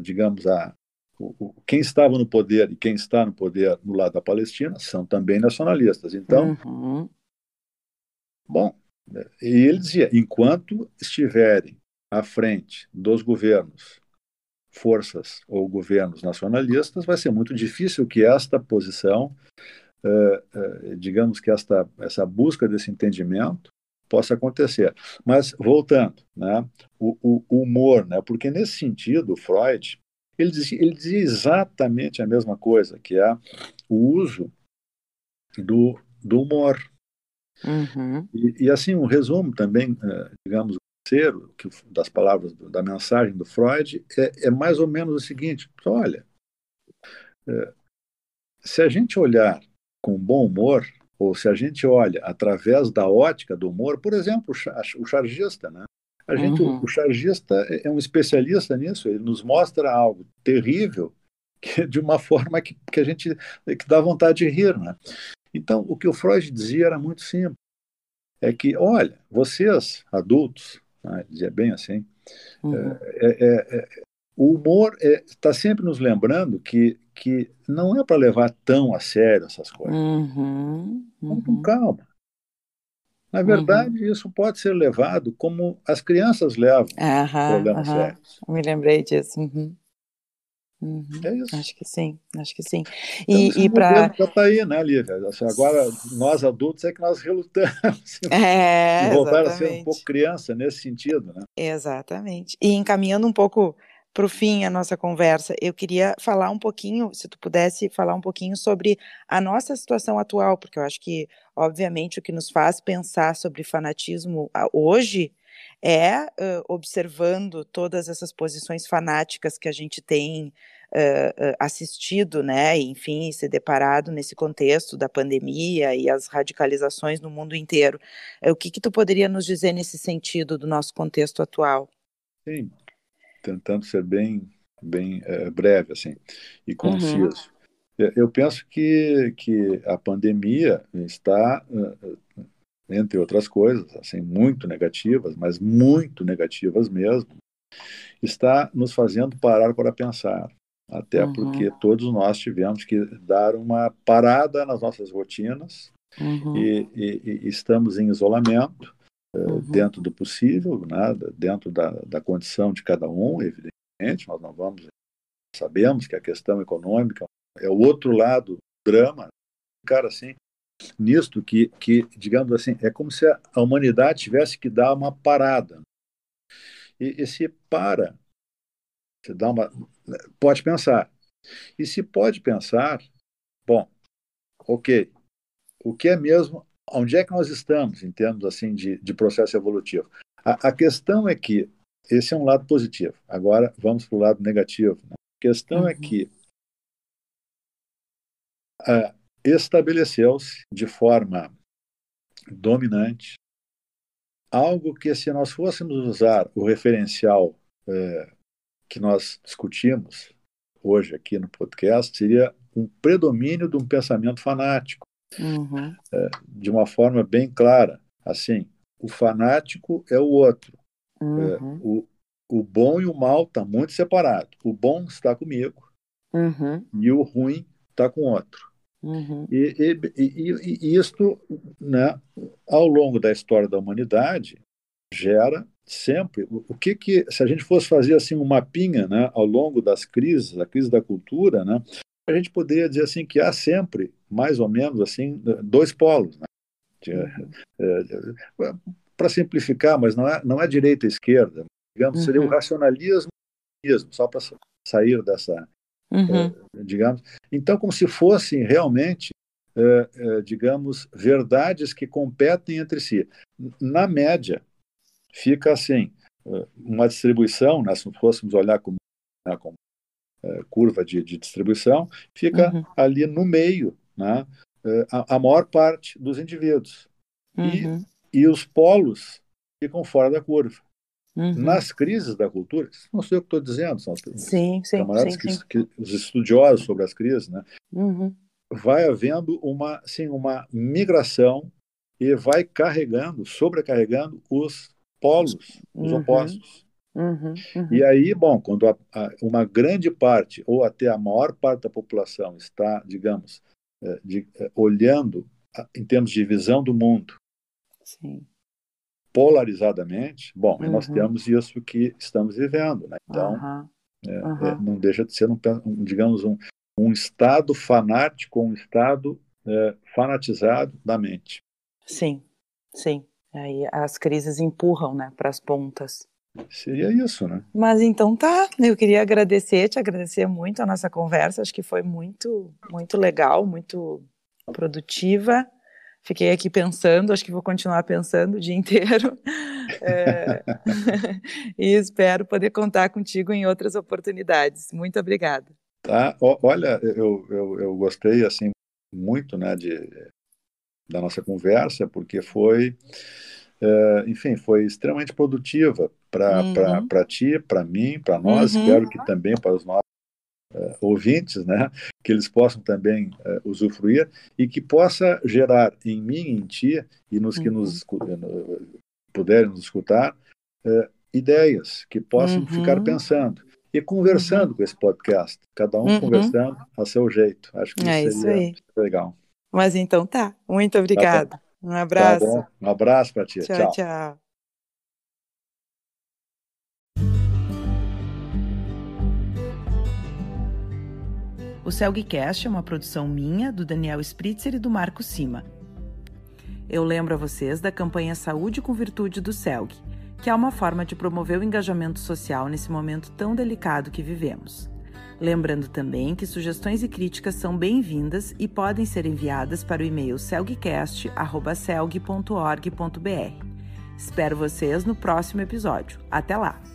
digamos a o, quem estava no poder e quem está no poder no lado da Palestina são também nacionalistas. Então, uhum. bom, e ele dizia: enquanto estiverem à frente dos governos, forças ou governos nacionalistas, vai ser muito difícil que esta posição, uh, uh, digamos que esta, essa busca desse entendimento possa acontecer. Mas voltando, né, o, o humor, né, porque nesse sentido, Freud ele dizia, ele dizia exatamente a mesma coisa, que é o uso do, do humor. Uhum. E, e, assim, um resumo também, digamos, terceiro que, das palavras da mensagem do Freud é, é mais ou menos o seguinte: olha, é, se a gente olhar com bom humor, ou se a gente olha através da ótica do humor, por exemplo, o chargista, né? A gente, uhum. o, o chargista é, é um especialista nisso, ele nos mostra algo terrível que, de uma forma que, que a gente que dá vontade de rir, né? Então, o que o Freud dizia era muito simples. É que, olha, vocês, adultos, né? dizia bem assim. Uhum. É, é, é, o humor está sempre nos lembrando que, que não é para levar tão a sério essas coisas. Uhum. Uhum. Com calma. Na verdade, uhum. isso pode ser levado como as crianças levam problemas sérios. Me lembrei disso. Uhum. Uhum, é isso. Acho que sim, acho que sim. E, então, e para já está aí, né, Lívia? Assim, agora nós adultos é que nós relutamos. É, e voltar exatamente. a ser um pouco criança nesse sentido, né? Exatamente. E encaminhando um pouco para o fim a nossa conversa, eu queria falar um pouquinho, se tu pudesse falar um pouquinho sobre a nossa situação atual, porque eu acho que, obviamente, o que nos faz pensar sobre fanatismo hoje é uh, observando todas essas posições fanáticas que a gente tem uh, assistido, né, enfim, se deparado nesse contexto da pandemia e as radicalizações no mundo inteiro. o que, que tu poderia nos dizer nesse sentido do nosso contexto atual? Sim, tentando ser bem, bem breve assim e conciso. Uhum. Eu penso que, que a pandemia está entre outras coisas, assim, muito negativas, mas muito negativas mesmo, está nos fazendo parar para pensar. Até uhum. porque todos nós tivemos que dar uma parada nas nossas rotinas uhum. e, e, e, estamos em isolamento, uhum. dentro do possível, né, dentro da, da condição de cada um, evidentemente, nós não vamos. Sabemos que a questão econômica é o outro lado do drama. Cara, assim, nisto que, que, digamos assim, é como se a humanidade tivesse que dar uma parada. E, e se para, você dá uma, pode pensar. E se pode pensar, bom, ok, o que é mesmo, onde é que nós estamos em termos assim de, de processo evolutivo? A, a questão é que esse é um lado positivo. Agora vamos para o lado negativo. Né? A questão é uhum. é que a, estabeleceu-se de forma dominante algo que, se nós fôssemos usar o referencial é, que nós discutimos hoje aqui no podcast, seria um predomínio de um pensamento fanático, uhum. é, de uma forma bem clara. Assim, o fanático é o outro. Uhum. É, o, o bom e o mal estão tá muito separados. O bom está comigo uhum. e o ruim está com outro. Uhum. E, e, e, e, isto, né, ao longo da história da humanidade, gera sempre o que que se a gente fosse fazer assim um mapinha, né, ao longo das crises, a crise da cultura, né, a gente poderia dizer assim que há sempre mais ou menos assim dois polos, né? Uhum. É, é, para simplificar, mas não é não é direita e esquerda, digamos, seria o uhum. racionalismo, só para sair dessa uhum. é, digamos. Então, como se fossem realmente, é, é, digamos, verdades que competem entre si. Na média, fica assim, uma distribuição, né, se fôssemos olhar como, né, como é, curva de, de, distribuição, fica uhum. ali no meio, né, é, a, a, maior parte dos indivíduos. Uhum. E, e os polos ficam fora da curva. Uhum. Nas crises da cultura, não sei o que estou dizendo, são sim, sim, camaradas sim, que, sim. que, os estudiosos sobre as crises, né? Uhum. Vai havendo uma, sim, uma migração e vai carregando, sobrecarregando os polos, os uhum. opostos. Uhum, uhum. E aí, bom, quando a, a, uma grande parte, ou até a maior parte da população está, digamos, é, de, é, olhando a, em termos de visão do mundo, Sim polarizadamente, bom, uhum. nós temos isso que estamos vivendo, né? Então, uhum. É, uhum. É, não deixa de ser, um, um digamos, um, um estado fanático, um estado é, fanatizado da mente. Sim, sim. Aí as crises empurram, né, para as pontas. Seria isso, né? Mas então tá, eu queria agradecer, te agradecer muito a nossa conversa, acho que foi muito, muito legal, muito produtiva. Fiquei aqui pensando, acho que vou continuar pensando o dia inteiro. É, e espero poder contar contigo em outras oportunidades. Muito obrigada. Tá, olha, eu, eu, eu gostei assim muito, né, de, da nossa conversa, porque foi, é, enfim, foi extremamente produtiva para uhum. ti, para mim, para nós, uhum. espero que também para os nossos uh, ouvintes, né, que eles possam também uh, usufruir e que possa gerar em mim, em ti e nos que nos uh, puderem nos escutar ideias que possam uhum. ficar pensando e conversando uhum. com esse podcast, cada um uhum. conversando a seu jeito. Acho que é isso seria legal. Mas então tá. Muito obrigada. Tá um abraço. Tá um abraço para ti. tchau. tchau. tchau. O Celgcast é uma produção minha, do Daniel Spritzer e do Marco Sima. Eu lembro a vocês da campanha Saúde com Virtude do Celg, que é uma forma de promover o engajamento social nesse momento tão delicado que vivemos. Lembrando também que sugestões e críticas são bem-vindas e podem ser enviadas para o e-mail celgcast.celg.org.br. Espero vocês no próximo episódio. Até lá!